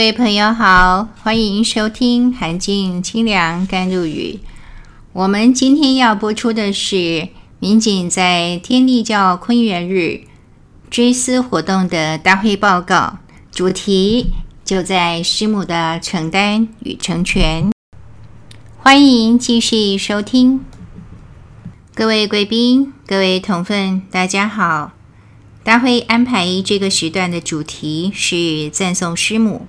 各位朋友好，欢迎收听《寒静清凉甘露雨》。我们今天要播出的是民警在天地教坤元日追思活动的大会报告，主题就在师母的承担与成全。欢迎继续收听，各位贵宾、各位同分，大家好。大会安排这个时段的主题是赞颂师母。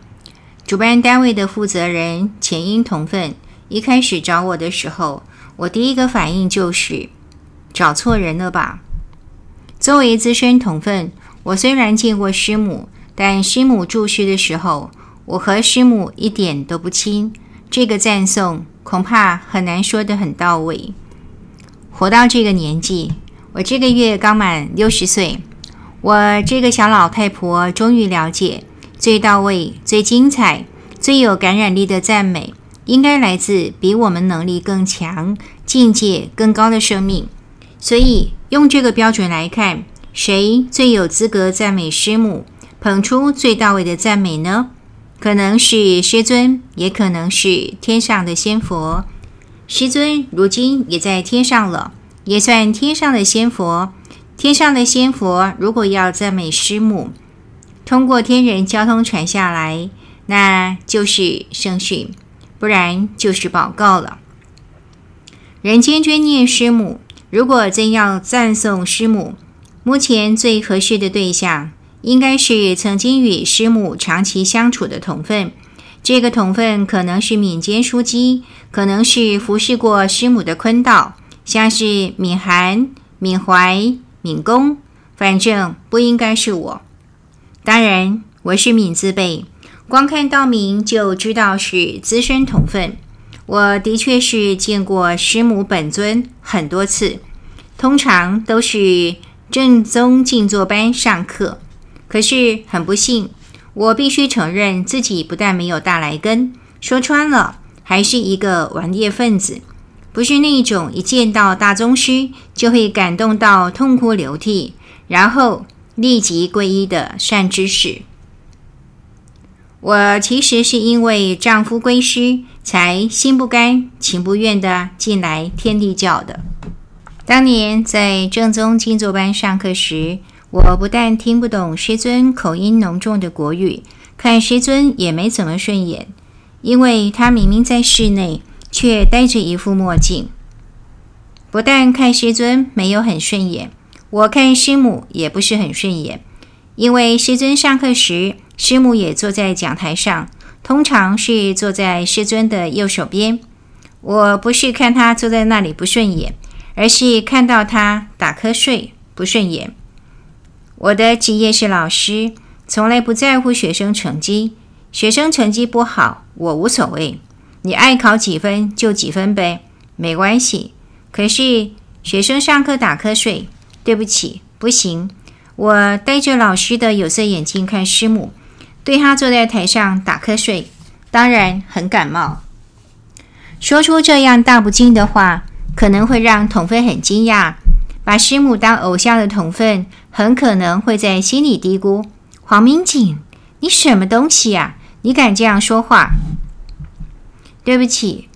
主办单位的负责人前因同奋一开始找我的时候，我第一个反应就是找错人了吧？作为资深同奋，我虽然见过师母，但师母住世的时候，我和师母一点都不亲。这个赞颂恐怕很难说得很到位。活到这个年纪，我这个月刚满六十岁，我这个小老太婆终于了解。最到位、最精彩、最有感染力的赞美，应该来自比我们能力更强、境界更高的生命。所以，用这个标准来看，谁最有资格赞美师母，捧出最到位的赞美呢？可能是师尊，也可能是天上的仙佛。师尊如今也在天上了，也算天上的仙佛。天上的仙佛如果要赞美师母，通过天人交通传下来，那就是圣训，不然就是报告了。人间专念师母，如果真要赞颂师母，目前最合适的对象，应该是曾经与师母长期相处的同分。这个同分可能是民间枢机，可能是服侍过师母的坤道，像是敏韩、敏怀、敏公，反正不应该是我。当然，我是敏字辈，光看道名就知道是资深同奋。我的确是见过师母本尊很多次，通常都是正宗静坐班上课。可是很不幸，我必须承认自己不但没有大来根，说穿了还是一个顽劣分子，不是那种一见到大宗师就会感动到痛哭流涕，然后。立即皈依的善知识。我其实是因为丈夫归师，才心不甘情不愿的进来天地教的。当年在正宗静坐班上课时，我不但听不懂师尊口音浓重的国语，看师尊也没怎么顺眼，因为他明明在室内，却戴着一副墨镜。不但看师尊没有很顺眼。我看师母也不是很顺眼，因为师尊上课时，师母也坐在讲台上，通常是坐在师尊的右手边。我不是看他坐在那里不顺眼，而是看到他打瞌睡不顺眼。我的职业是老师，从来不在乎学生成绩，学生成绩不好我无所谓，你爱考几分就几分呗，没关系。可是学生上课打瞌睡。对不起，不行。我戴着老师的有色眼镜看师母，对她坐在台上打瞌睡，当然很感冒。说出这样大不敬的话，可能会让同奋很惊讶。把师母当偶像的同奋，很可能会在心里嘀咕：“黄明景，你什么东西呀？你敢这样说话？”对不起，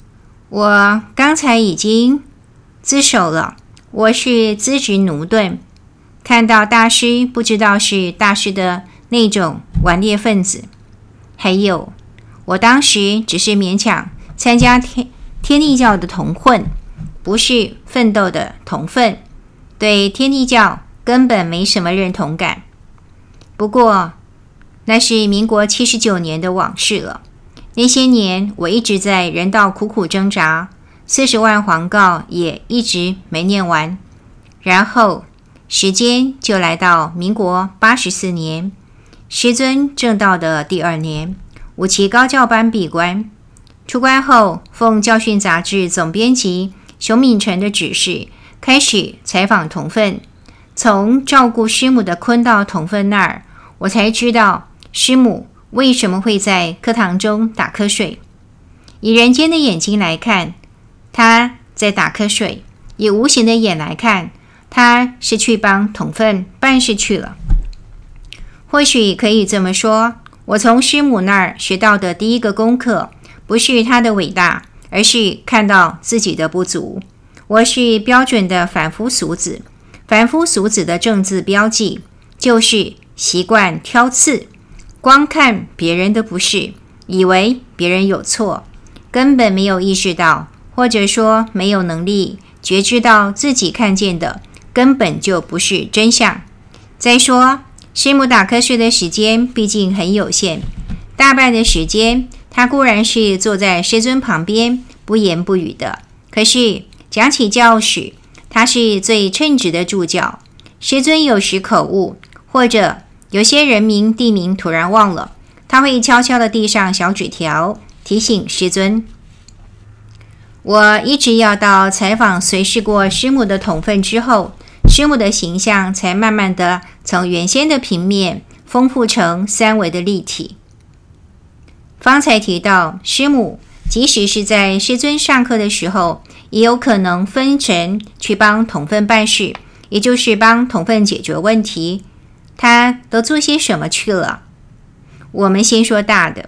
我刚才已经自首了。我是资质駑钝，看到大师不知道是大师的那种顽劣分子。还有，我当时只是勉强参加天天地教的同混，不是奋斗的同奋，对天地教根本没什么认同感。不过，那是民国七十九年的往事了。那些年，我一直在人道苦苦挣扎。四十万皇誥也一直没念完，然后时间就来到民国八十四年，师尊证道的第二年，五期高教班闭关。出关后，奉教训杂志总编辑熊敏成的指示，开始采访同奋。从照顾师母的坤道同奋那儿，我才知道师母为什么会在课堂中打瞌睡。以人间的眼睛来看，他在打瞌睡，以无形的眼来看，他是去帮同奋办事去了。或许可以这么说，我从师母那儿学到的第一个功课，不是他的伟大，而是看到自己的不足。我是标准的凡夫俗子，凡夫俗子的政治标记就是习惯挑刺，光看别人的不是，以为别人有错，根本没有意识到，或者说没有能力觉知到自己看见的根本就不是真相。再说，师母打瞌睡的时间毕竟很有限，大半的时间她固然是坐在师尊旁边不言不语的，可是。讲起教史，他是最称职的助教。师尊有时口误，或者有些人名地名突然忘了，他会悄悄地递上小纸条提醒师尊。我一直要到采访随侍过师母的同奋之后，师母的形象才慢慢的从原先的平面丰富成三维的立体。方才提到师母，即使是在师尊上课的时候。也有可能分神去帮同奋办事，也就是帮同奋解决问题。他都做些什么去了？我们先说大的，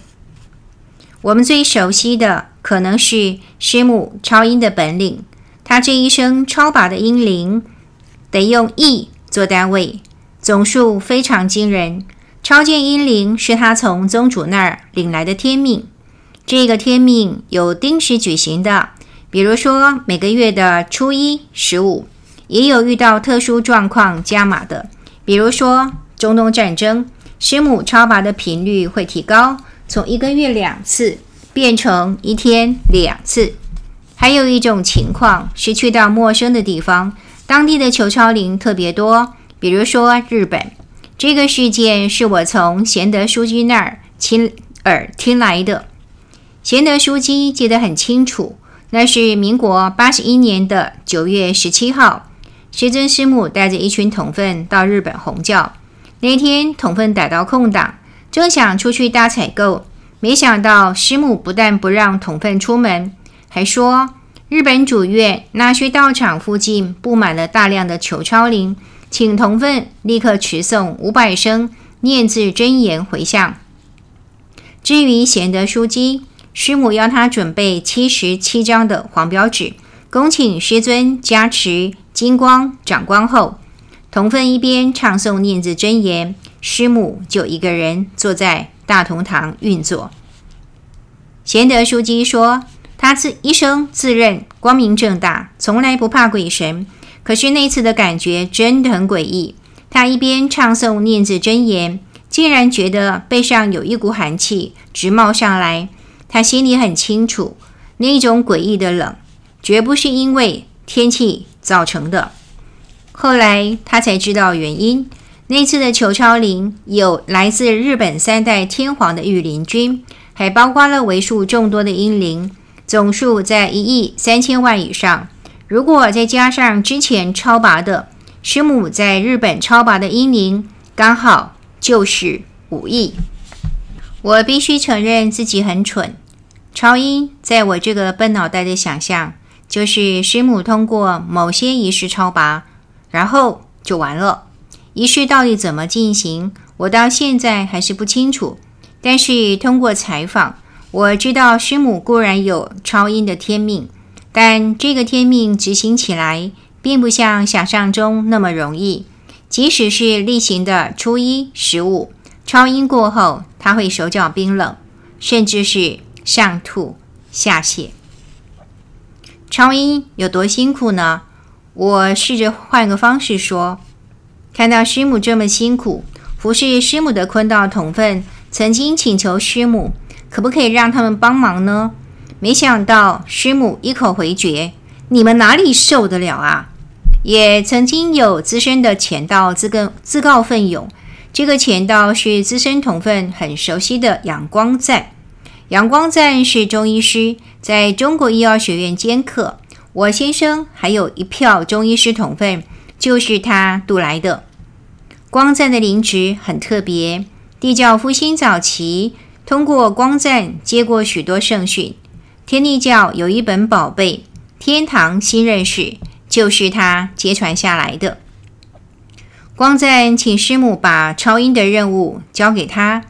我们最熟悉的可能是师母超音的本领。他这一生超拔的音灵，得用亿做单位，总数非常惊人。超见音灵是他从宗主那儿领来的天命，这个天命有定时举行的。比如说，每个月的初一、十五，也有遇到特殊状况加码的。比如说，中东战争，师母超拔的频率会提高，从一个月两次变成一天两次。还有一种情况是去到陌生的地方，当地的求超灵特别多。比如说日本，这个事件是我从贤德书记那儿亲耳听来的。贤德书记记得很清楚。那是民国八十一年的九月十七号，师尊师母带着一群同奋到日本弘教。那天同奋逮到空档，正想出去大采购，没想到师母不但不让同奋出门，还说日本主院那须道场附近布满了大量的求超灵，请同奋立刻持诵五百声念字真言回向。至于贤德书记。师母要他准备七十七张的黄标纸，恭请师尊加持金光掌光后，同奋一边唱诵念字真言，师母就一个人坐在大同堂运作。贤德书记说，他自一生自认光明正大，从来不怕鬼神，可是那次的感觉真的很诡异。他一边唱诵念字真言，竟然觉得背上有一股寒气直冒上来。他心里很清楚，那种诡异的冷，绝不是因为天气造成的。后来他才知道原因。那次的求超灵有来自日本三代天皇的御林军，还包括了为数众多的英灵，总数在一亿三千万以上。如果再加上之前超拔的师母在日本超拔的英灵，刚好就是五亿。我必须承认自己很蠢。超音在我这个笨脑袋的想象，就是师母通过某些仪式超拔，然后就完了。仪式到底怎么进行，我到现在还是不清楚。但是通过采访，我知道师母固然有超音的天命，但这个天命执行起来，并不像想象中那么容易。即使是例行的初一、十五。超音过后，他会手脚冰冷，甚至是上吐下泻。超音有多辛苦呢？我试着换个方式说：看到师母这么辛苦，服侍师母的坤道同分曾经请求师母，可不可以让他们帮忙呢？没想到师母一口回绝：“你们哪里受得了啊？”也曾经有资深的潜道自告自告奋勇。这个潜道是资深同分很熟悉的杨光赞。杨光赞是中医师，在中国医药学院兼课。我先生还有一票中医师同分，就是他渡来的。光赞的灵职很特别，地教复兴早期通过光赞接过许多圣训。天地教有一本宝贝《天堂新认识》，就是他接传下来的。光赞请师母把超音的任务交给他，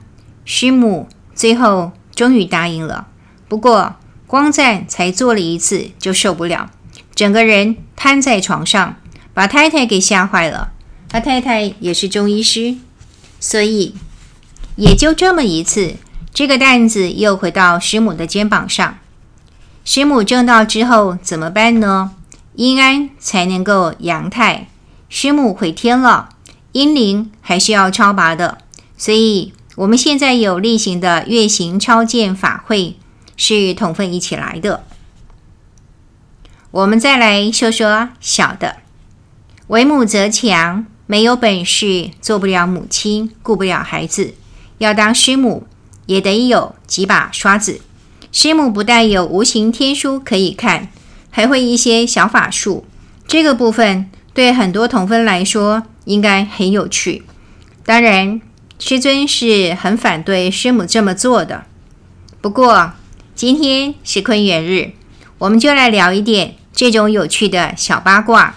师母最后终于答应了。不过光赞才做了一次就受不了，整个人瘫在床上，把太太给吓坏了。他太太也是中医师，所以也就这么一次，这个担子又回到师母的肩膀上。师母证道之后怎么办呢？阴安才能够阳泰。师母回天了，阴灵还是要超拔的。所以我们现在有例行的月行超荐法会，是同分一起来的。我们再来说说小的，为母则强，没有本事做不了母亲，顾不了孩子，要当师母也得有几把刷子。师母不但有无形天书可以看，还会一些小法术。这个部分对很多同分来说应该很有趣。当然，师尊是很反对师母这么做的。不过今天是坤元日，我们就来聊一点这种有趣的小八卦。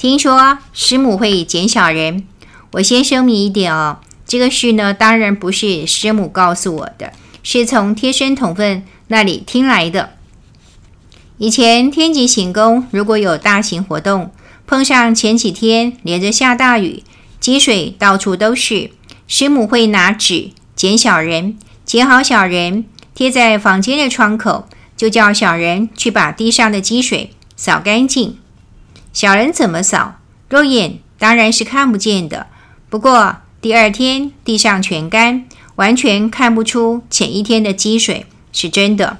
听说师母会捡小人，我先声明一点哦，这个事呢，当然不是师母告诉我的，是从贴身同分那里听来的。以前天极行宫如果有大型活动，碰上前几天连着下大雨，积水到处都是，师母会拿纸剪小人，剪好小人贴在房间的窗口，就叫小人去把地上的积水扫干净。小人怎么扫？肉眼当然是看不见的，不过第二天地上全干，完全看不出前一天的积水。是真的，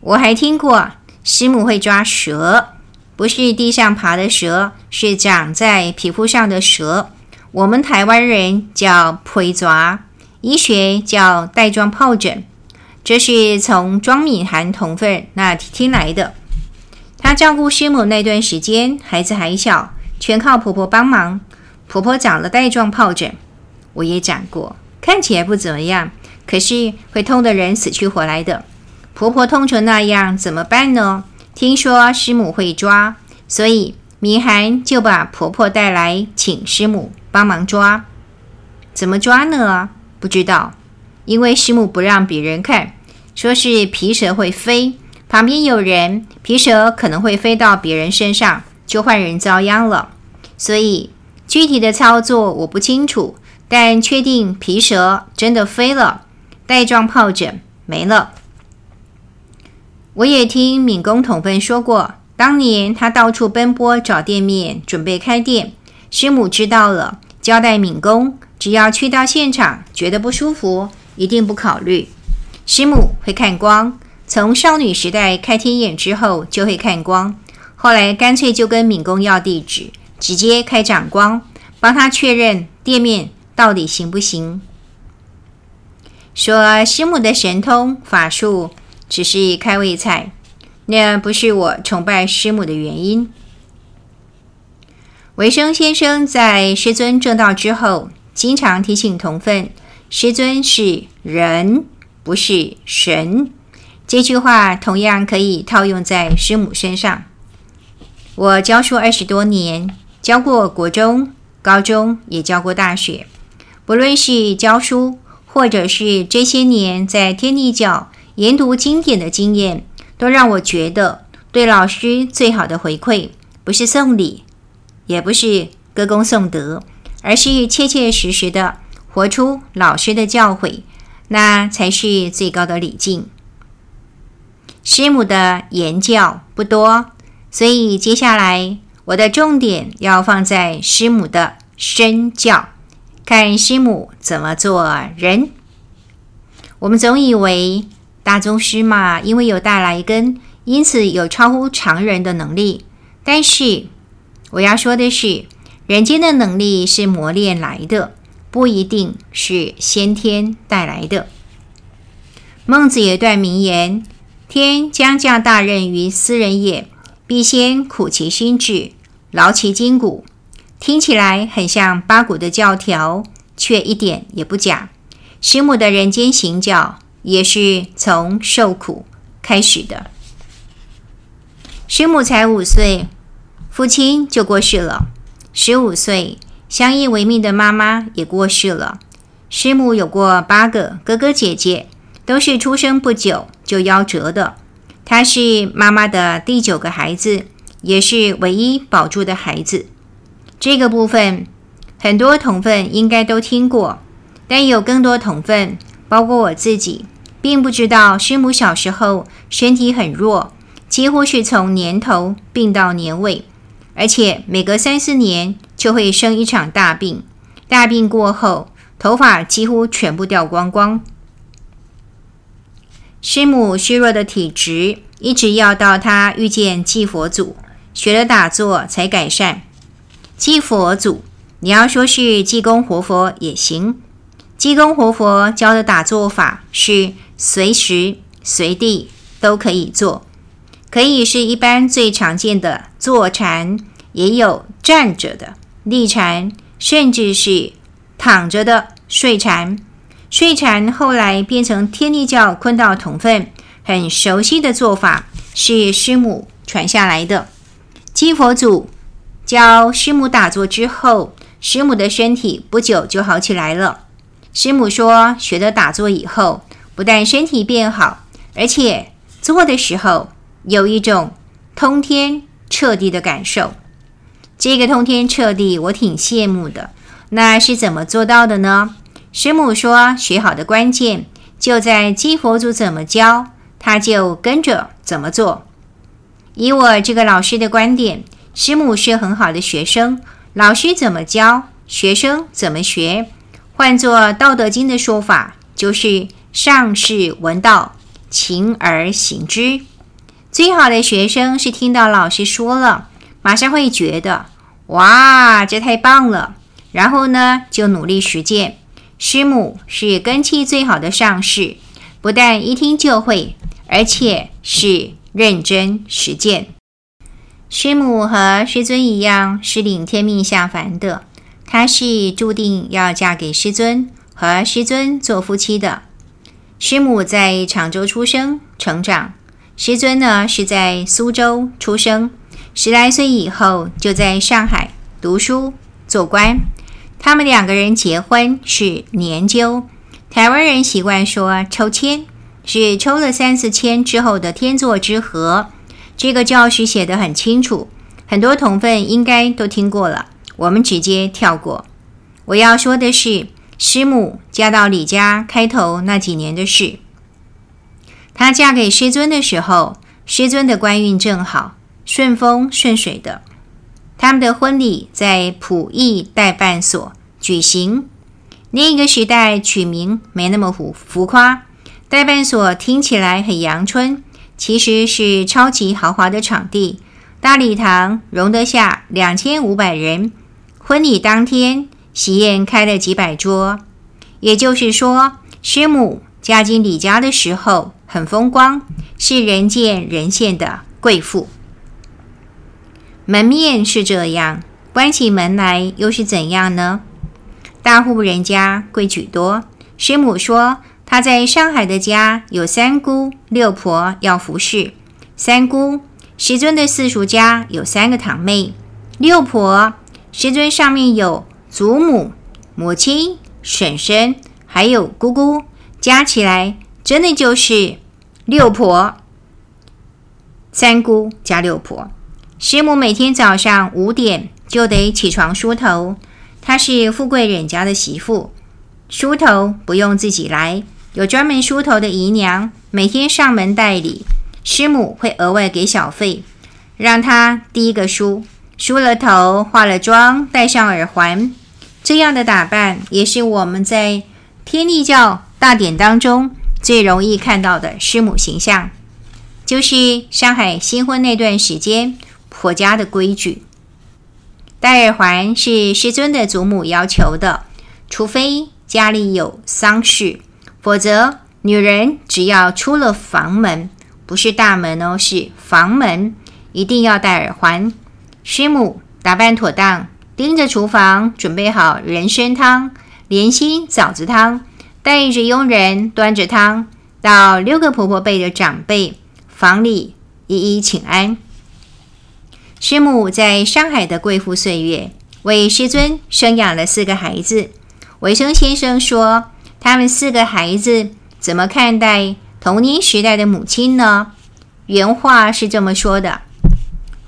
我还听过师母会抓蛇，不是地上爬的蛇，是长在皮肤上的蛇。我们台湾人叫皮蛇，医学叫带状疱疹。这是从庄敏涵同分那听来的。照顾师母那段时间，孩子还小，全靠婆婆帮忙。婆婆长了带状疱疹，我也长过，看起来不怎么样。可是会痛的人死去活来的，婆婆痛成那样怎么办呢？听说师母会抓，所以敏涵就把婆婆带来，请师母帮忙抓。怎么抓呢？不知道，因为师母不让别人看，说是皮蛇会飞，旁边有人，皮蛇可能会飞到别人身上，就换人遭殃了。所以具体的操作我不清楚，但确定皮蛇真的飞了。带状疱疹没了。我也听敏工同奋说过，当年他到处奔波找店面，准备开店。师母知道了，交代敏工，只要去到现场觉得不舒服，一定不考虑。师母会看光，从少女时代开天眼之后就会看光，后来干脆就跟敏公要地址，直接开掌光，帮他确认店面到底行不行。说师母的神通法术只是开胃菜，那不是我崇拜师母的原因。维生先生在师尊证道之后，经常提醒同分：师尊是人，不是神。这句话同样可以套用在师母身上。我教书二十多年，教过国中、高中，也教过大学，不论是教书。或者是这些年在天地教研读经典的经验，都让我觉得，对老师最好的回馈，不是送礼，也不是歌功颂德，而是切切实实的活出老师的教诲，那才是最高的礼敬。师母的言教不多，所以接下来我的重点要放在师母的身教。看师母怎么做人。我们总以为大宗师嘛，因为有大来根，因此有超乎常人的能力。但是我要说的是，人间的能力是磨练来的，不一定是先天带来的。孟子有一段名言：“天将降大任于斯人也，必先苦其心志，劳其筋骨。”听起来很像八股的教条，却一点也不假。师母的人间行教也是从受苦开始的。师母才五岁，父亲就过世了；十五岁，相依为命的妈妈也过世了。师母有过八个哥哥姐姐，都是出生不久就夭折的。他是妈妈的第九个孩子，也是唯一保住的孩子。这个部分很多同分应该都听过，但有更多同分，包括我自己，并不知道师母小时候身体很弱，几乎是从年头病到年尾，而且每隔三四年就会生一场大病。大病过后，头发几乎全部掉光光。师母虚弱的体质，一直要到她遇见济佛祖，学了打坐才改善。济佛祖，你要说是济公活佛也行。济公活佛教的打坐法是随时随地都可以做，可以是一般最常见的坐禅，也有站着的立禅，甚至是。躺着的睡禅，睡禅后来变成天帝教坤道统分很熟悉的做法，是师母传下来的。济佛祖教师母打坐之后，师母的身体不久就好起来了。师母说，学了打坐以后，不但身体变好，而且做的时候有一种通天彻地的感受。这个通天彻地，我挺羡慕的。那是怎么做到的呢？师母说，学好的关键就在济佛祖怎么教，他就跟着怎么做。以我这个老师的观点，师母是很好的学生，老师怎么教，学生怎么学。换作《道德经》的说法，就是上士闻道，勤而行之。最好的学生是听到老师说了，马上会觉得，哇，这太棒了。然后呢，就努力实践。师母是根器最好的上士，不但一听就会，而且是认真实践。师母和师尊一样，是领天命下凡的。她是注定要嫁给师尊，和师尊做夫妻的。师母在常州出生成长，师尊呢是在苏州出生。十来岁以后，就在上海读书做官。他们两个人结婚是年鸠，台湾人习惯说抽签，是抽了三四签之后的天作之合。这个教师写得很清楚，很多同分应该都听过了。我们直接跳过。我要说的是，师母嫁到李家开头那几年的事。她嫁给师尊的时候，师尊的官运正好，顺风顺水的。他们的婚礼在普义代办所举行。那个时代取名没那么浮浮夸，代办所听起来很阳春，其实是超级豪华的场地，大礼堂容得下两千五百人。婚礼当天，喜宴开了几百桌，也就是说，师母嫁进李家的时候很风光，是人见人羡的贵妇。门面是这样，关起门来又是怎样呢？大户人家规矩多。师母说，她在上海的家有三姑六婆要服侍。三姑，师尊的四叔家有三个堂妹；六婆，师尊上面有祖母、母亲、婶婶，还有姑姑，加起来真的就是六婆。三姑加六婆。师母每天早上五点就得起床梳头，她是富贵人家的媳妇，梳头不用自己来，有专门梳头的姨娘，每天上门代理。师母会额外给小费，让她第一个梳，梳了头，化了妆，戴上耳环，这样的打扮也是我们在天立教大典当中最容易看到的师母形象，就是上海新婚那段时间。婆家的规矩，戴耳环是师尊的祖母要求的，除非家里有丧事，否则女人只要出了房门，不是大门哦，是房门，一定要戴耳环。师母打扮妥当，盯着厨房准备好人参汤、莲心枣子汤，带着佣人端着汤到六个婆婆辈的长辈房里一一请安。师母在上海的贵妇岁月，为师尊生养了四个孩子。维生先生说：“他们四个孩子怎么看待童年时代的母亲呢？”原话是这么说的：“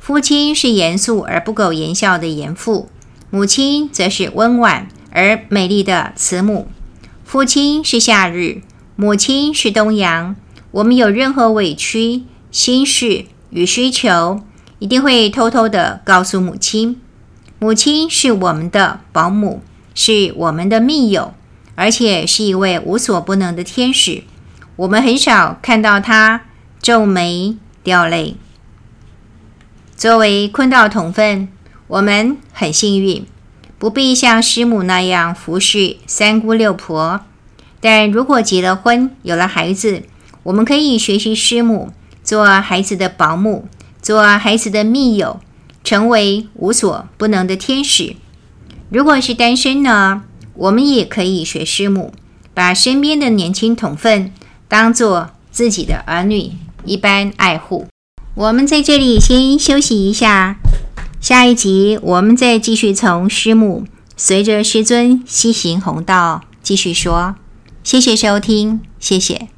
父亲是严肃而不苟言笑的严父，母亲则是温婉而美丽的慈母。父亲是夏日，母亲是冬阳。我们有任何委屈、心事与需求，一定会偷偷的告诉母亲。母亲是我们的保姆。”是我们的密友，而且是一位无所不能的天使。我们很少看到她皱眉掉泪。作为坤道同分，我们很幸运，不必像师母那样服侍三姑六婆。但如果结了婚，有了孩子，我们可以学习师母，做孩子的保姆，做孩子的密友，成为无所不能的天使。如果是单身呢，我们也可以学师母，把身边的年轻同分当做自己的儿女一般爱护。我们在这里先休息一下，下一集我们再继续从师母随着师尊西行弘道继续说。谢谢收听，谢谢。